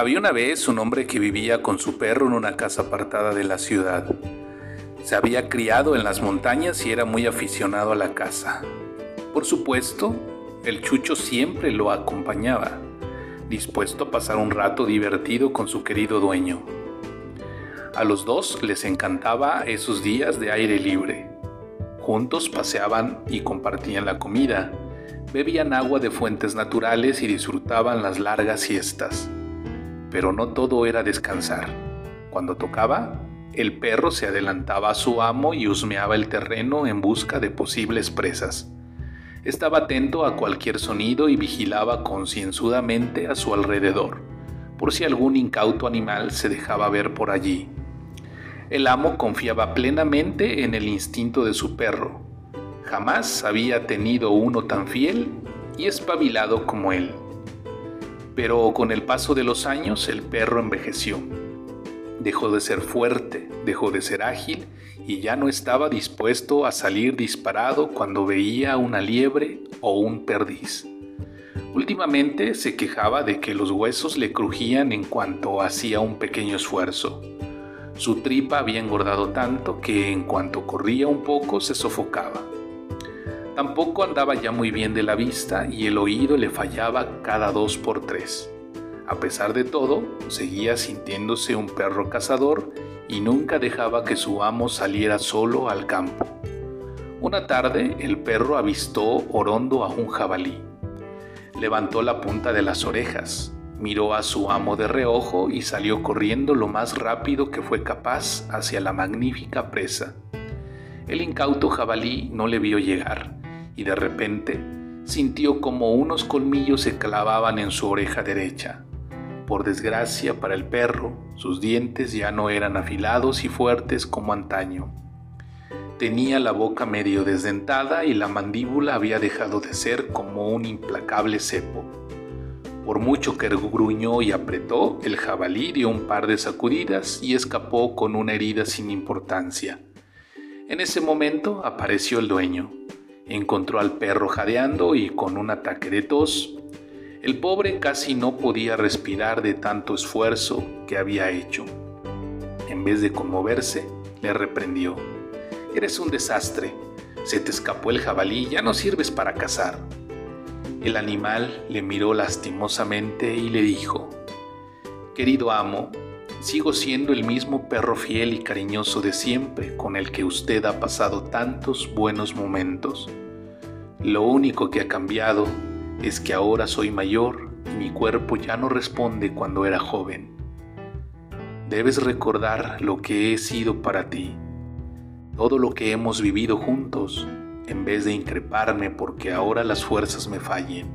Había una vez un hombre que vivía con su perro en una casa apartada de la ciudad. Se había criado en las montañas y era muy aficionado a la caza. Por supuesto, el chucho siempre lo acompañaba, dispuesto a pasar un rato divertido con su querido dueño. A los dos les encantaba esos días de aire libre. Juntos paseaban y compartían la comida, bebían agua de fuentes naturales y disfrutaban las largas siestas. Pero no todo era descansar. Cuando tocaba, el perro se adelantaba a su amo y husmeaba el terreno en busca de posibles presas. Estaba atento a cualquier sonido y vigilaba concienzudamente a su alrededor, por si algún incauto animal se dejaba ver por allí. El amo confiaba plenamente en el instinto de su perro. Jamás había tenido uno tan fiel y espabilado como él. Pero con el paso de los años el perro envejeció. Dejó de ser fuerte, dejó de ser ágil y ya no estaba dispuesto a salir disparado cuando veía una liebre o un perdiz. Últimamente se quejaba de que los huesos le crujían en cuanto hacía un pequeño esfuerzo. Su tripa había engordado tanto que en cuanto corría un poco se sofocaba. Tampoco andaba ya muy bien de la vista y el oído le fallaba cada dos por tres. A pesar de todo, seguía sintiéndose un perro cazador y nunca dejaba que su amo saliera solo al campo. Una tarde el perro avistó orondo a un jabalí. Levantó la punta de las orejas, miró a su amo de reojo y salió corriendo lo más rápido que fue capaz hacia la magnífica presa. El incauto jabalí no le vio llegar y de repente sintió como unos colmillos se clavaban en su oreja derecha. Por desgracia para el perro, sus dientes ya no eran afilados y fuertes como antaño. Tenía la boca medio desdentada y la mandíbula había dejado de ser como un implacable cepo. Por mucho que gruñó y apretó, el jabalí dio un par de sacudidas y escapó con una herida sin importancia. En ese momento apareció el dueño. Encontró al perro jadeando y con un ataque de tos. El pobre casi no podía respirar de tanto esfuerzo que había hecho. En vez de conmoverse, le reprendió. Eres un desastre. Se te escapó el jabalí, ya no sirves para cazar. El animal le miró lastimosamente y le dijo, Querido amo, sigo siendo el mismo perro fiel y cariñoso de siempre con el que usted ha pasado tantos buenos momentos. Lo único que ha cambiado es que ahora soy mayor y mi cuerpo ya no responde cuando era joven. Debes recordar lo que he sido para ti, todo lo que hemos vivido juntos, en vez de increparme porque ahora las fuerzas me fallen.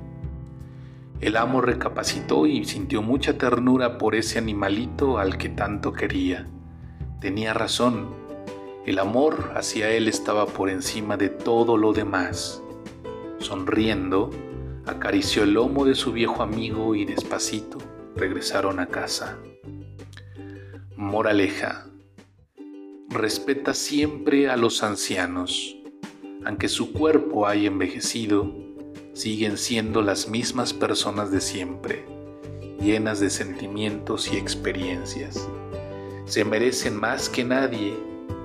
El amo recapacitó y sintió mucha ternura por ese animalito al que tanto quería. Tenía razón, el amor hacia él estaba por encima de todo lo demás. Sonriendo, acarició el lomo de su viejo amigo y despacito regresaron a casa. Moraleja. Respeta siempre a los ancianos. Aunque su cuerpo haya envejecido, siguen siendo las mismas personas de siempre, llenas de sentimientos y experiencias. Se merecen más que nadie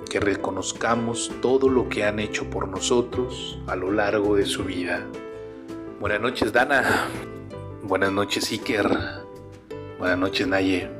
que reconozcamos todo lo que han hecho por nosotros a lo largo de su vida. Buenas noches Dana, buenas noches Iker, buenas noches Naye.